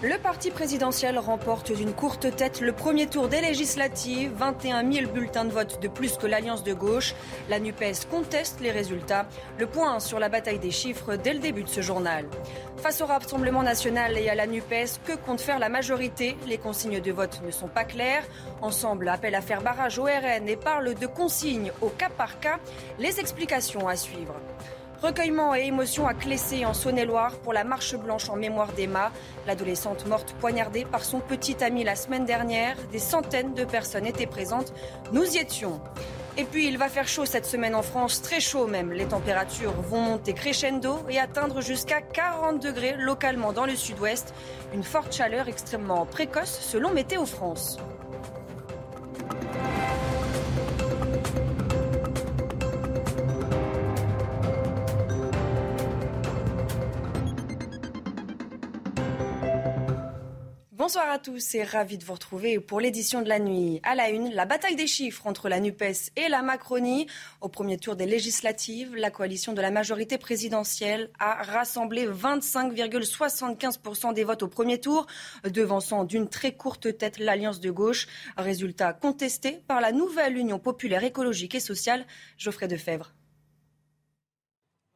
Le parti présidentiel remporte d'une courte tête le premier tour des législatives. 21 000 bulletins de vote de plus que l'Alliance de gauche. La NUPES conteste les résultats. Le point sur la bataille des chiffres dès le début de ce journal. Face au Rassemblement national et à la NUPES, que compte faire la majorité? Les consignes de vote ne sont pas claires. Ensemble appelle à faire barrage au RN et parle de consignes au cas par cas. Les explications à suivre. Recueillement et émotion à Clessé en Saône-et-Loire pour la marche blanche en mémoire d'Emma. L'adolescente morte poignardée par son petit ami la semaine dernière. Des centaines de personnes étaient présentes. Nous y étions. Et puis il va faire chaud cette semaine en France, très chaud même. Les températures vont monter crescendo et atteindre jusqu'à 40 degrés localement dans le sud-ouest. Une forte chaleur extrêmement précoce selon Météo France. Bonsoir à tous et ravi de vous retrouver pour l'édition de la nuit. À la une, la bataille des chiffres entre la NUPES et la Macronie. Au premier tour des législatives, la coalition de la majorité présidentielle a rassemblé 25,75% des votes au premier tour, devançant d'une très courte tête l'Alliance de gauche. Résultat contesté par la nouvelle Union populaire écologique et sociale, Geoffrey Defebvre.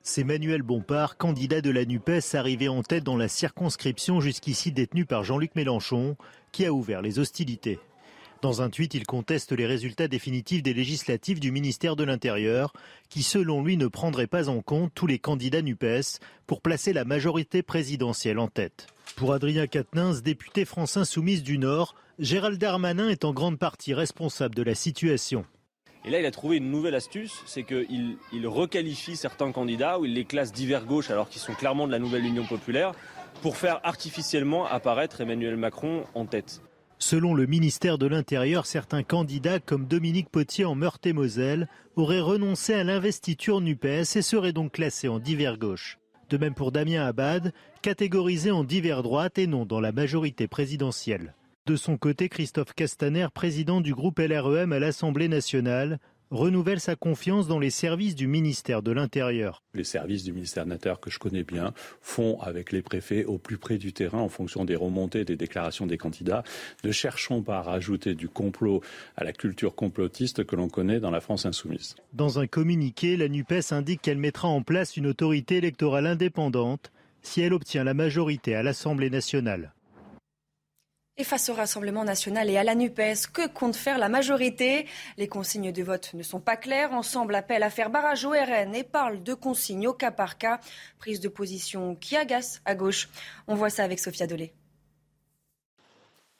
C'est Manuel Bompard, candidat de la NUPES, arrivé en tête dans la circonscription jusqu'ici détenue par Jean-Luc Mélenchon, qui a ouvert les hostilités. Dans un tweet, il conteste les résultats définitifs des législatives du ministère de l'Intérieur, qui selon lui ne prendraient pas en compte tous les candidats NUPES pour placer la majorité présidentielle en tête. Pour Adrien Quatennens, député France Insoumise du Nord, Gérald Darmanin est en grande partie responsable de la situation. Et là, il a trouvé une nouvelle astuce, c'est qu'il il requalifie certains candidats ou il les classe divers gauche alors qu'ils sont clairement de la nouvelle Union populaire pour faire artificiellement apparaître Emmanuel Macron en tête. Selon le ministère de l'Intérieur, certains candidats comme Dominique Potier en Meurthe-et-Moselle auraient renoncé à l'investiture NUPES et seraient donc classés en divers gauche. De même pour Damien Abad, catégorisé en divers droite et non dans la majorité présidentielle. De son côté, Christophe Castaner, président du groupe LREM à l'Assemblée nationale, renouvelle sa confiance dans les services du ministère de l'Intérieur. Les services du ministère de l'Intérieur que je connais bien font avec les préfets au plus près du terrain en fonction des remontées des déclarations des candidats. Ne cherchons pas à rajouter du complot à la culture complotiste que l'on connaît dans la France insoumise. Dans un communiqué, la NUPES indique qu'elle mettra en place une autorité électorale indépendante si elle obtient la majorité à l'Assemblée nationale. Et face au Rassemblement national et à la NUPES, que compte faire la majorité? Les consignes de vote ne sont pas claires. Ensemble appelle à faire barrage au RN et parle de consignes au cas par cas. Prise de position qui agace à gauche. On voit ça avec Sophia Dolé.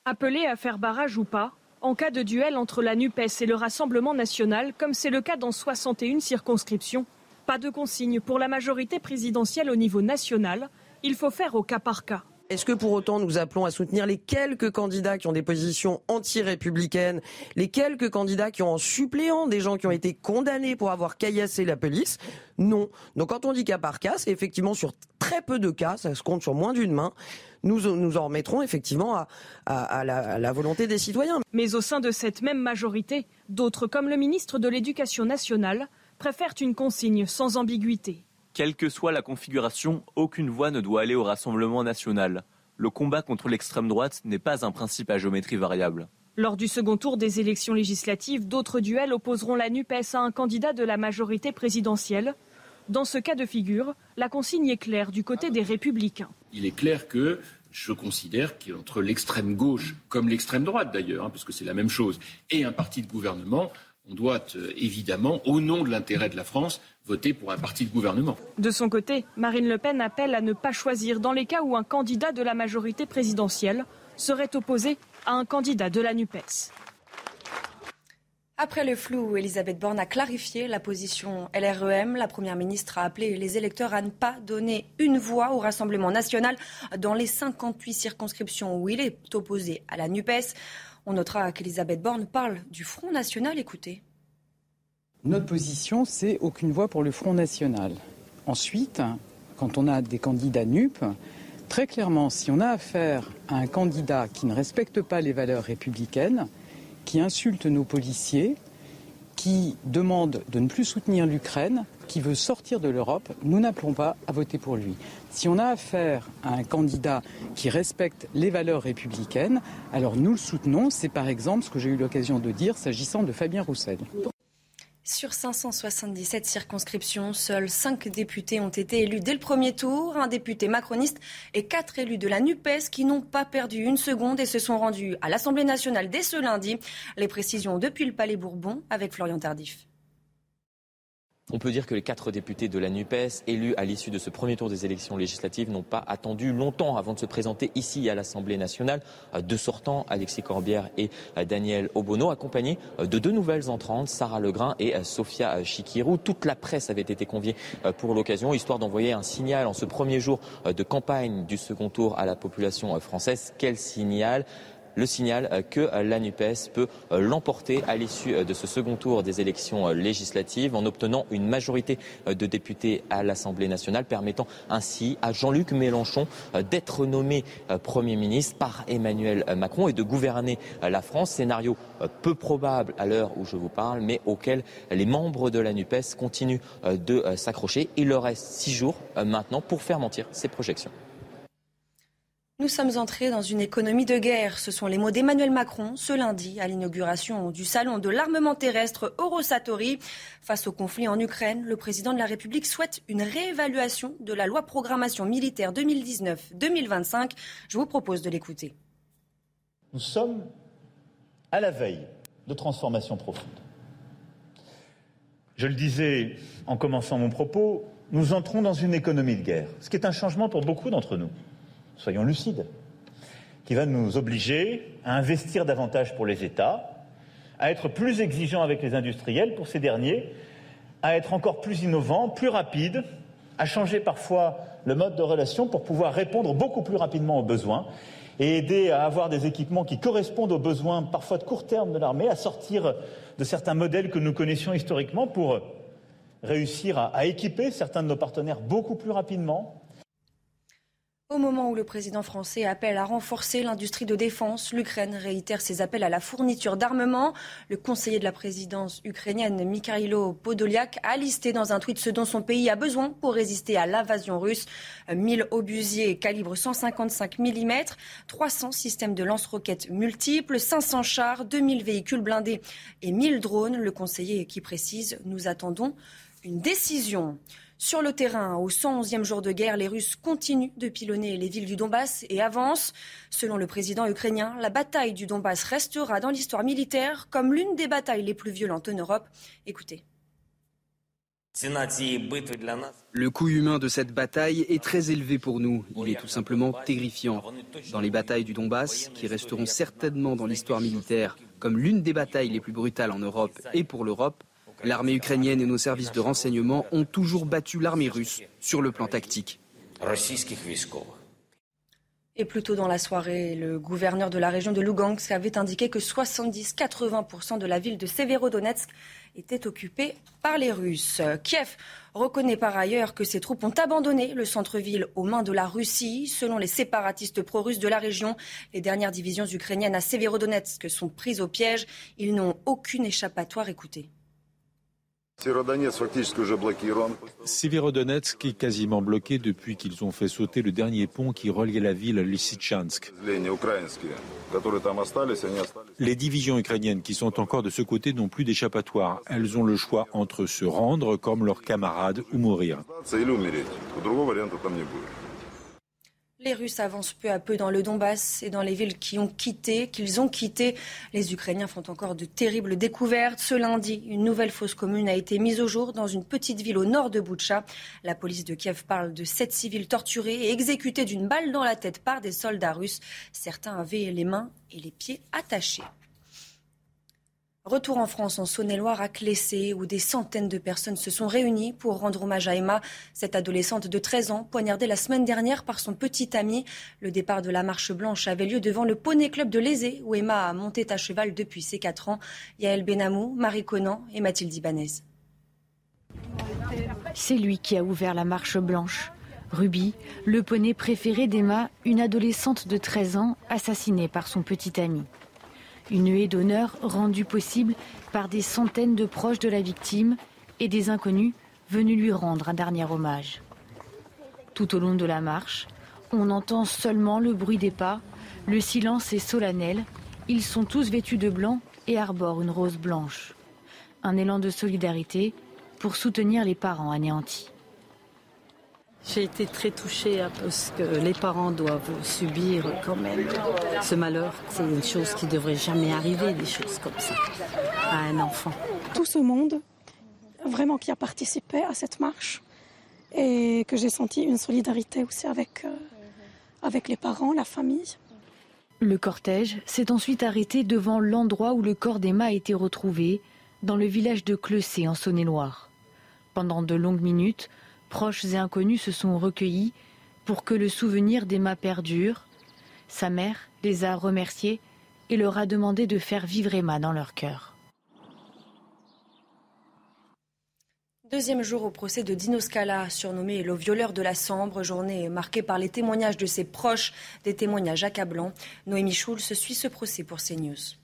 Appelé à faire barrage ou pas, en cas de duel entre la NUPES et le Rassemblement national, comme c'est le cas dans 61 circonscriptions, pas de consigne pour la majorité présidentielle au niveau national. Il faut faire au cas par cas. Est-ce que pour autant nous appelons à soutenir les quelques candidats qui ont des positions anti-républicaines, les quelques candidats qui ont en suppléant des gens qui ont été condamnés pour avoir caillassé la police? Non. Donc quand on dit cas par cas, c'est effectivement sur très peu de cas, ça se compte sur moins d'une main. Nous, nous en remettrons effectivement à, la, à la volonté des citoyens. Mais au sein de cette même majorité, d'autres, comme le ministre de l'Éducation nationale, préfèrent une consigne sans ambiguïté. Quelle que soit la configuration, aucune voix ne doit aller au Rassemblement national. Le combat contre l'extrême droite n'est pas un principe à géométrie variable. Lors du second tour des élections législatives, d'autres duels opposeront la NUPES à un candidat de la majorité présidentielle. Dans ce cas de figure, la consigne est claire du côté des républicains. Il est clair que je considère qu'entre l'extrême gauche, comme l'extrême droite d'ailleurs, hein, parce que c'est la même chose, et un parti de gouvernement, on doit euh, évidemment, au nom de l'intérêt de la France, voter pour un parti de gouvernement. De son côté, Marine Le Pen appelle à ne pas choisir dans les cas où un candidat de la majorité présidentielle serait opposé à un candidat de la NUPES. Après le flou, Elisabeth Borne a clarifié la position LREM. La Première ministre a appelé les électeurs à ne pas donner une voix au Rassemblement national dans les 58 circonscriptions où il est opposé à la NUPES. On notera qu'Elisabeth Borne parle du Front national. Écoutez. Notre position, c'est aucune voix pour le Front national. Ensuite, quand on a des candidats NUP, très clairement, si on a affaire à un candidat qui ne respecte pas les valeurs républicaines, qui insulte nos policiers, qui demande de ne plus soutenir l'Ukraine, qui veut sortir de l'Europe, nous n'appelons pas à voter pour lui. Si on a affaire à un candidat qui respecte les valeurs républicaines, alors nous le soutenons. C'est par exemple ce que j'ai eu l'occasion de dire s'agissant de Fabien Roussel. Sur 577 circonscriptions, seuls 5 députés ont été élus dès le premier tour, un député macroniste et 4 élus de la NUPES qui n'ont pas perdu une seconde et se sont rendus à l'Assemblée nationale dès ce lundi. Les précisions depuis le Palais Bourbon avec Florian Tardif. On peut dire que les quatre députés de la NUPES, élus à l'issue de ce premier tour des élections législatives, n'ont pas attendu longtemps avant de se présenter ici à l'Assemblée nationale. Euh, deux sortants, Alexis Corbière et euh, Daniel Obono, accompagnés euh, de deux nouvelles entrantes, Sarah Legrain et Sofia Chikirou. Toute la presse avait été conviée pour l'occasion, histoire d'envoyer un signal en ce premier jour de campagne du second tour à la population française. Quel signal? Le signal euh, que euh, la NUPES peut euh, l'emporter à l'issue de ce second tour des élections législatives en obtenant une majorité de députés à l'Assemblée nationale, permettant ainsi à Jean-Luc Mélenchon d'être nommé Premier ministre par Emmanuel Macron et de gouverner la France. Scénario peu probable à l'heure où je vous parle, mais auquel les membres de la NUPES continuent de s'accrocher. Il leur reste six jours maintenant pour faire mentir ces projections. Nous sommes entrés dans une économie de guerre. Ce sont les mots d'Emmanuel Macron ce lundi à l'inauguration du salon de l'armement terrestre Eurosatori. Face au conflit en Ukraine, le président de la République souhaite une réévaluation de la loi programmation militaire 2019-2025. Je vous propose de l'écouter. Nous sommes à la veille de transformation profonde. Je le disais en commençant mon propos, nous entrons dans une économie de guerre, ce qui est un changement pour beaucoup d'entre nous soyons lucides, qui va nous obliger à investir davantage pour les États, à être plus exigeants avec les industriels pour ces derniers, à être encore plus innovants, plus rapides, à changer parfois le mode de relation pour pouvoir répondre beaucoup plus rapidement aux besoins et aider à avoir des équipements qui correspondent aux besoins parfois de court terme de l'armée, à sortir de certains modèles que nous connaissions historiquement pour réussir à, à équiper certains de nos partenaires beaucoup plus rapidement, au moment où le président français appelle à renforcer l'industrie de défense, l'Ukraine réitère ses appels à la fourniture d'armement. Le conseiller de la présidence ukrainienne, Mikhailo Podolyak, a listé dans un tweet ce dont son pays a besoin pour résister à l'invasion russe. 1000 obusiers calibre 155 mm, 300 systèmes de lance-roquettes multiples, 500 chars, 2000 véhicules blindés et 1000 drones. Le conseiller qui précise, nous attendons une décision. Sur le terrain, au 111e jour de guerre, les Russes continuent de pilonner les villes du Donbass et avancent. Selon le président ukrainien, la bataille du Donbass restera dans l'histoire militaire comme l'une des batailles les plus violentes en Europe. Écoutez. Le coût humain de cette bataille est très élevé pour nous. Il est tout simplement terrifiant. Dans les batailles du Donbass, qui resteront certainement dans l'histoire militaire comme l'une des batailles les plus brutales en Europe et pour l'Europe, L'armée ukrainienne et nos services de renseignement ont toujours battu l'armée russe sur le plan tactique. Et plus tôt dans la soirée, le gouverneur de la région de Lugansk avait indiqué que 70-80% de la ville de Severodonetsk était occupée par les Russes. Kiev reconnaît par ailleurs que ses troupes ont abandonné le centre-ville aux mains de la Russie. Selon les séparatistes pro-russes de la région, les dernières divisions ukrainiennes à Severodonetsk sont prises au piège. Ils n'ont aucune échappatoire. Écoutez. Severodonetsk est quasiment bloqué depuis qu'ils ont fait sauter le dernier pont qui reliait la ville à Lysychansk. Les divisions ukrainiennes qui sont encore de ce côté n'ont plus d'échappatoire. Elles ont le choix entre se rendre comme leurs camarades ou mourir. Les Russes avancent peu à peu dans le Donbass et dans les villes qui ont quitté, qu'ils ont quitté. Les Ukrainiens font encore de terribles découvertes. Ce lundi, une nouvelle fosse commune a été mise au jour dans une petite ville au nord de Boutcha. La police de Kiev parle de sept civils torturés et exécutés d'une balle dans la tête par des soldats russes. Certains avaient les mains et les pieds attachés. Retour en France, en Saône-et-Loire, à Clessé, où des centaines de personnes se sont réunies pour rendre hommage à Emma, cette adolescente de 13 ans, poignardée la semaine dernière par son petit ami. Le départ de la marche blanche avait lieu devant le Poney Club de Lézé, où Emma a monté à cheval depuis ses 4 ans. Yael Benamou, Marie Conan et Mathilde Ibanez. C'est lui qui a ouvert la marche blanche. Ruby, le poney préféré d'Emma, une adolescente de 13 ans, assassinée par son petit ami. Une haie d'honneur rendue possible par des centaines de proches de la victime et des inconnus venus lui rendre un dernier hommage. Tout au long de la marche, on entend seulement le bruit des pas, le silence est solennel, ils sont tous vêtus de blanc et arborent une rose blanche. Un élan de solidarité pour soutenir les parents anéantis. J'ai été très touchée à ce que les parents doivent subir quand même ce malheur. C'est une chose qui devrait jamais arriver, des choses comme ça, à un enfant. Tout ce monde, vraiment qui a participé à cette marche et que j'ai senti une solidarité aussi avec, euh, avec les parents, la famille. Le cortège s'est ensuite arrêté devant l'endroit où le corps d'Emma a été retrouvé, dans le village de Clessé en Saône-et-Loire. Pendant de longues minutes, proches et inconnus se sont recueillis pour que le souvenir d'Emma perdure. Sa mère les a remerciés et leur a demandé de faire vivre Emma dans leur cœur. Deuxième jour au procès de Dino Scala, surnommé le violeur de la Sambre, journée marquée par les témoignages de ses proches, des témoignages accablants. Noémie se suit ce procès pour CNews.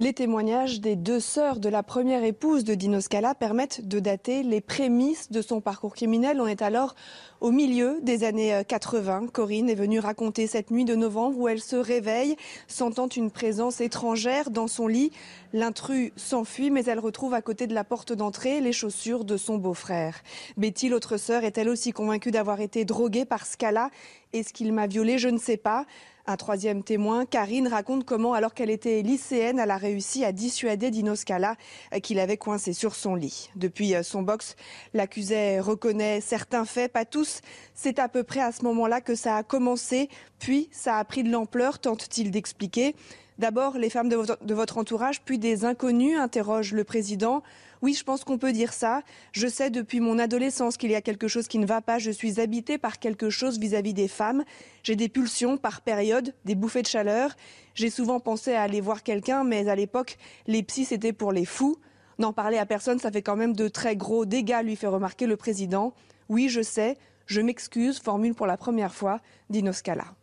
Les témoignages des deux sœurs de la première épouse de Dino Scala permettent de dater les prémices de son parcours criminel. On est alors au milieu des années 80. Corinne est venue raconter cette nuit de novembre où elle se réveille, sentant une présence étrangère dans son lit. L'intrus s'enfuit, mais elle retrouve à côté de la porte d'entrée les chaussures de son beau-frère. Betty, l'autre sœur, est elle aussi convaincue d'avoir été droguée par Scala? Est-ce qu'il m'a violée? Je ne sais pas. Un troisième témoin, Karine, raconte comment, alors qu'elle était lycéenne, elle a réussi à dissuader Dino Scala euh, qu'il avait coincé sur son lit. Depuis euh, son box, l'accusé reconnaît certains faits, pas tous. C'est à peu près à ce moment-là que ça a commencé, puis ça a pris de l'ampleur, tente-t-il d'expliquer. D'abord, les femmes de votre, entourage, puis des inconnus, interroge le président. Oui, je pense qu'on peut dire ça. Je sais depuis mon adolescence qu'il y a quelque chose qui ne va pas. Je suis habitée par quelque chose vis-à-vis des femmes. J'ai des pulsions par période, des bouffées de chaleur. J'ai souvent pensé à aller voir quelqu'un, mais à l'époque, les psys, c'était pour les fous. N'en parler à personne, ça fait quand même de très gros dégâts, lui fait remarquer le président. Oui, je sais, je m'excuse, formule pour la première fois d'Inoscala.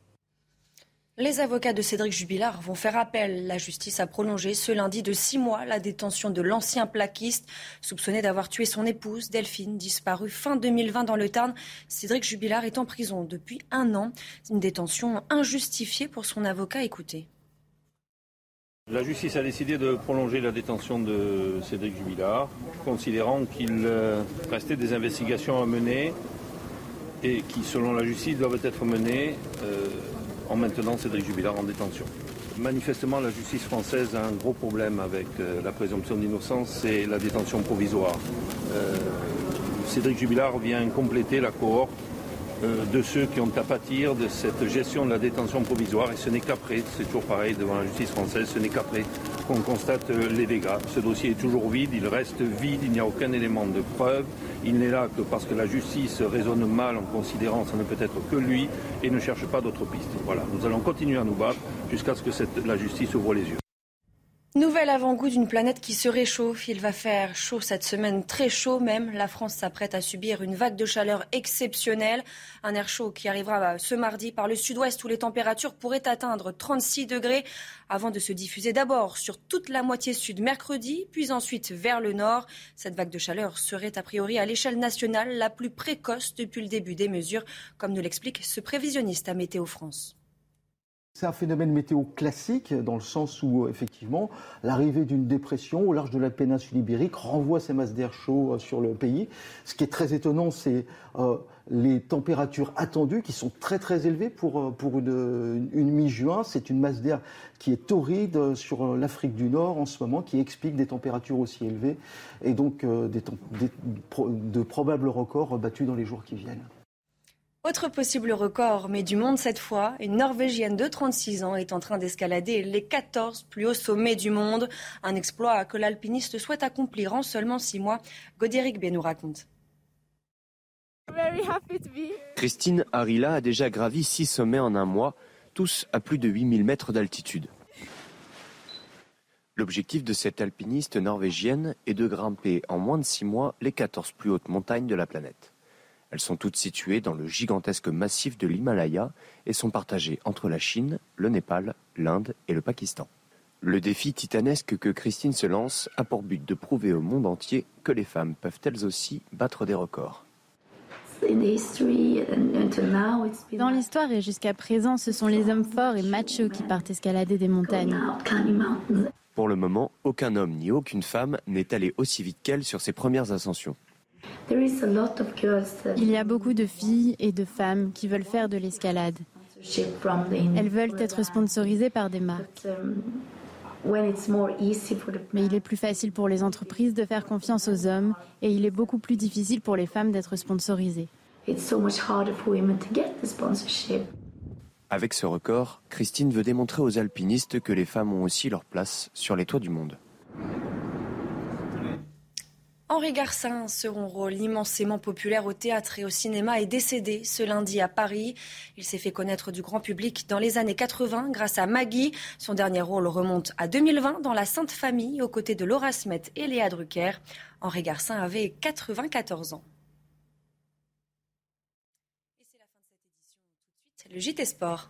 Les avocats de Cédric Jubilard vont faire appel. La justice a prolongé ce lundi de six mois la détention de l'ancien plaquiste soupçonné d'avoir tué son épouse Delphine, disparue fin 2020 dans le Tarn. Cédric Jubilard est en prison depuis un an. Une détention injustifiée pour son avocat. Écoutez. La justice a décidé de prolonger la détention de Cédric Jubilard, considérant qu'il euh, restait des investigations à mener et qui, selon la justice, doivent être menées. Euh, en maintenant Cédric Jubilard en détention. Manifestement, la justice française a un gros problème avec euh, la présomption d'innocence, c'est la détention provisoire. Euh, Cédric Jubilard vient compléter la cohorte de ceux qui ont à pâtir de cette gestion de la détention provisoire. Et ce n'est qu'après, c'est toujours pareil devant la justice française, ce n'est qu'après qu'on constate euh, les dégâts. Ce dossier est toujours vide, il reste vide, il n'y a aucun élément de preuve. Il n'est là que parce que la justice raisonne mal en considérant ça ne peut être que lui et ne cherche pas d'autres pistes. Voilà, nous allons continuer à nous battre jusqu'à ce que la justice ouvre les yeux. Nouvel avant-goût d'une planète qui se réchauffe. Il va faire chaud cette semaine, très chaud même. La France s'apprête à subir une vague de chaleur exceptionnelle. Un air chaud qui arrivera ce mardi par le sud-ouest où les températures pourraient atteindre 36 degrés avant de se diffuser d'abord sur toute la moitié sud mercredi, puis ensuite vers le nord. Cette vague de chaleur serait a priori à l'échelle nationale la plus précoce depuis le début des mesures, comme nous l'explique ce prévisionniste à Météo France. C'est un phénomène météo classique dans le sens où effectivement l'arrivée d'une dépression au large de la péninsule ibérique renvoie ces masses d'air chaud euh, sur le pays. Ce qui est très étonnant, c'est euh, les températures attendues qui sont très très élevées pour, euh, pour une, mi-juin. C'est une masse d'air qui est torride sur l'Afrique du Nord en ce moment, qui explique des températures aussi élevées et donc de probables records battus dans les jours qui viennent. Autre possible record, mais du monde cette fois, une Norvégienne de 36 ans est en train d'escalader les 14 plus hauts sommets du monde. Un exploit que l'alpiniste souhaite accomplir en seulement 6 mois. Godéric B nous raconte. Christine Harila a déjà gravi 6 sommets en un mois, tous à plus de 8000 mètres d'altitude. L'objectif de cette alpiniste norvégienne est de grimper en moins de 6 mois les 14 plus hautes montagnes de la planète. Elles sont toutes situées dans le gigantesque massif de l'Himalaya et sont partagées entre la Chine, le Népal, l'Inde et le Pakistan. Le défi titanesque que Christine se lance a pour but de prouver au monde entier que les femmes peuvent elles aussi battre des records. Dans l'histoire et jusqu'à présent, ce sont les hommes forts et machos qui partent escalader des montagnes. Pour le moment, aucun homme ni aucune femme n'est allé aussi vite qu'elle sur ses premières ascensions. Il y a beaucoup de filles et de femmes qui veulent faire de l'escalade. Elles veulent être sponsorisées par des marques. Mais il est plus facile pour les entreprises de faire confiance aux hommes et il est beaucoup plus difficile pour les femmes d'être sponsorisées. Avec ce record, Christine veut démontrer aux alpinistes que les femmes ont aussi leur place sur les toits du monde. Henri Garcin, second rôle immensément populaire au théâtre et au cinéma, est décédé ce lundi à Paris. Il s'est fait connaître du grand public dans les années 80 grâce à Maggie. Son dernier rôle remonte à 2020 dans La Sainte Famille, aux côtés de Laura Smet et Léa Drucker. Henri Garcin avait 94 ans. Le JT Sport.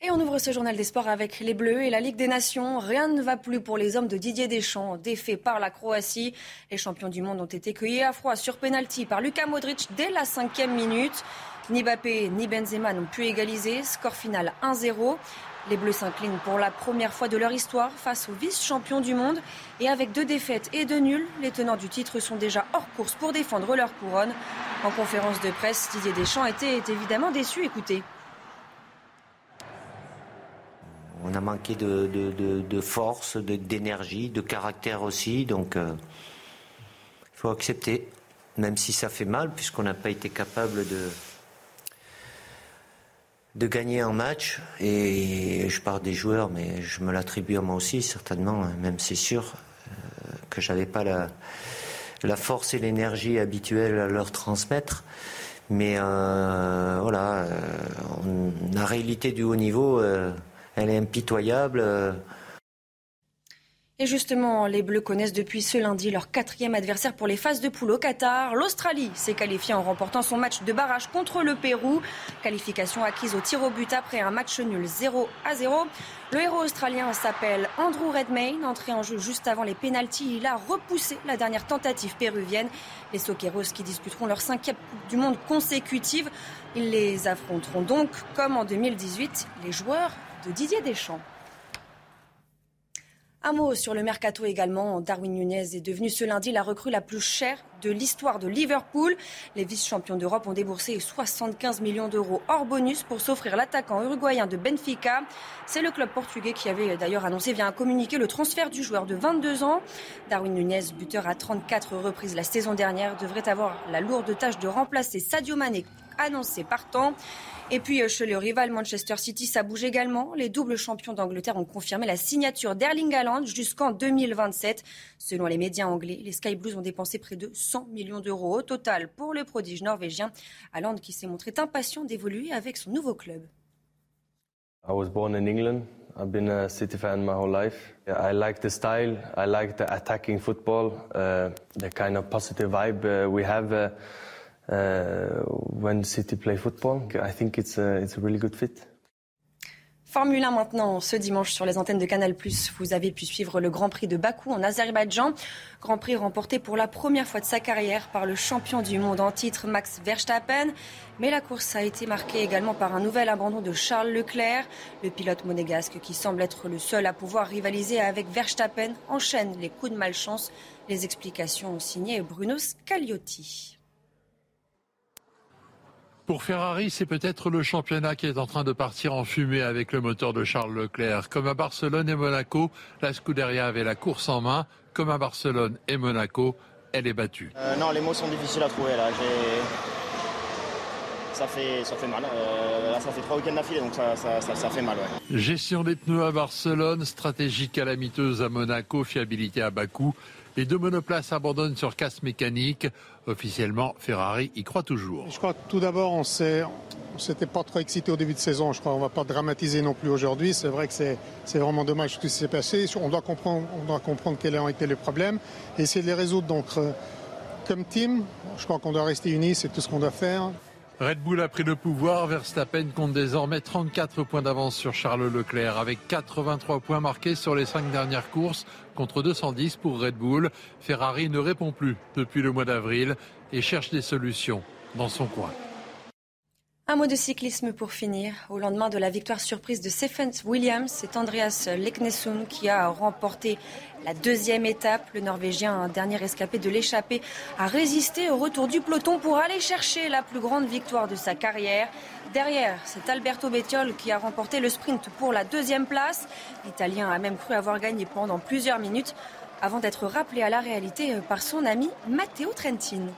Et on ouvre ce journal des sports avec les Bleus et la Ligue des Nations. Rien ne va plus pour les hommes de Didier Deschamps, défaits par la Croatie. Les champions du monde ont été cueillis à froid sur penalty par Luka Modric dès la cinquième minute. Ni Mbappé ni Benzema n'ont pu égaliser. Score final 1-0. Les Bleus s'inclinent pour la première fois de leur histoire face aux vice-champions du monde. Et avec deux défaites et deux nuls, les tenants du titre sont déjà hors course pour défendre leur couronne. En conférence de presse, Didier Deschamps était évidemment déçu. Écoutez. On a manqué de, de, force, d'énergie, de, caractère aussi. Donc, il euh, faut accepter, même si ça fait mal, puisqu'on n'a pas été capable de, de gagner un match. Et je parle des joueurs, mais je me l'attribue à moi aussi, certainement. Hein, même c'est sûr euh, que j'avais pas la, la force et l'énergie habituelle à leur transmettre. Mais euh, voilà, euh, la réalité du haut niveau. Euh, elle est impitoyable. Et justement, les Bleus connaissent depuis ce lundi leur quatrième adversaire pour les phases de poule au Qatar. L'Australie s'est qualifiée en remportant son match de barrage contre le Pérou. Qualification acquise au tir au but après un match nul 0 à 0. Le héros australien s'appelle Andrew Redmayne. Entré en jeu juste avant les pénalties, il a repoussé la dernière tentative péruvienne. Les Soqueros qui disputeront leur cinquième Coupe du Monde consécutive. Ils les affronteront donc, comme en 2018, les joueurs de Didier Deschamps. Un mot sur le mercato également. Darwin Nunez est devenu ce lundi la recrue la plus chère de l'histoire de Liverpool. Les vice-champions d'Europe ont déboursé 75 millions d'euros hors bonus pour s'offrir l'attaquant uruguayen de Benfica. C'est le club portugais qui avait d'ailleurs annoncé via un communiqué le transfert du joueur de 22 ans. Darwin Nunez, buteur à 34 reprises la saison dernière, devrait avoir la lourde tâche de remplacer Sadio Mané annoncé partant. Et puis chez le rival Manchester City, ça bouge également. Les doubles champions d'Angleterre ont confirmé la signature d'Erling Haaland jusqu'en 2027. Selon les médias anglais, les Sky Blues ont dépensé près de 100 millions d'euros au total pour le prodige norvégien. Haaland qui s'est montré impatient d'évoluer avec son nouveau club. I was born in England. I've been a City fan my whole life. I like the style. I like the attacking football, uh, the kind of positive vibe uh, we have. Uh, when City play football. I think it's a, it's a really good fit. Formule 1 maintenant, ce dimanche sur les antennes de Canal+, vous avez pu suivre le Grand Prix de Bakou en Azerbaïdjan. Grand Prix remporté pour la première fois de sa carrière par le champion du monde en titre Max Verstappen. Mais la course a été marquée également par un nouvel abandon de Charles Leclerc. Le pilote monégasque, qui semble être le seul à pouvoir rivaliser avec Verstappen, enchaîne les coups de malchance. Les explications signées Bruno Scagliotti. Pour Ferrari, c'est peut-être le championnat qui est en train de partir en fumée avec le moteur de Charles Leclerc. Comme à Barcelone et Monaco, la Scuderia avait la course en main. Comme à Barcelone et Monaco, elle est battue. Euh, non, les mots sont difficiles à trouver là. Ça fait, ça fait mal. Euh, là, ça fait trois week-ends d'affilée, donc ça, ça, ça, ça, fait mal. Ouais. Gestion des pneus à Barcelone, stratégie calamiteuse à Monaco, fiabilité à Bakou. Les deux monoplaces abandonnent sur casse mécanique. Officiellement, Ferrari y croit toujours. Je crois que tout d'abord, on s'est, on s'était pas trop excité au début de saison. Je crois qu'on va pas dramatiser non plus aujourd'hui. C'est vrai que c'est, c'est vraiment dommage tout ce qui s'est passé. On doit comprendre, on doit comprendre quels ont été les problèmes et essayer de les résoudre. Donc, euh, comme team, je crois qu'on doit rester unis. C'est tout ce qu'on doit faire. Red Bull a pris le pouvoir. Verstappen compte désormais 34 points d'avance sur Charles Leclerc, avec 83 points marqués sur les cinq dernières courses contre 210 pour Red Bull. Ferrari ne répond plus depuis le mois d'avril et cherche des solutions dans son coin. Un mot de cyclisme pour finir. Au lendemain de la victoire surprise de Stephen Williams, c'est Andreas Leknesund qui a remporté la deuxième étape. Le Norvégien, un dernier escapé de l'échappée, a résisté au retour du peloton pour aller chercher la plus grande victoire de sa carrière. Derrière, c'est Alberto Bettiol qui a remporté le sprint pour la deuxième place. L'Italien a même cru avoir gagné pendant plusieurs minutes avant d'être rappelé à la réalité par son ami Matteo Trentin.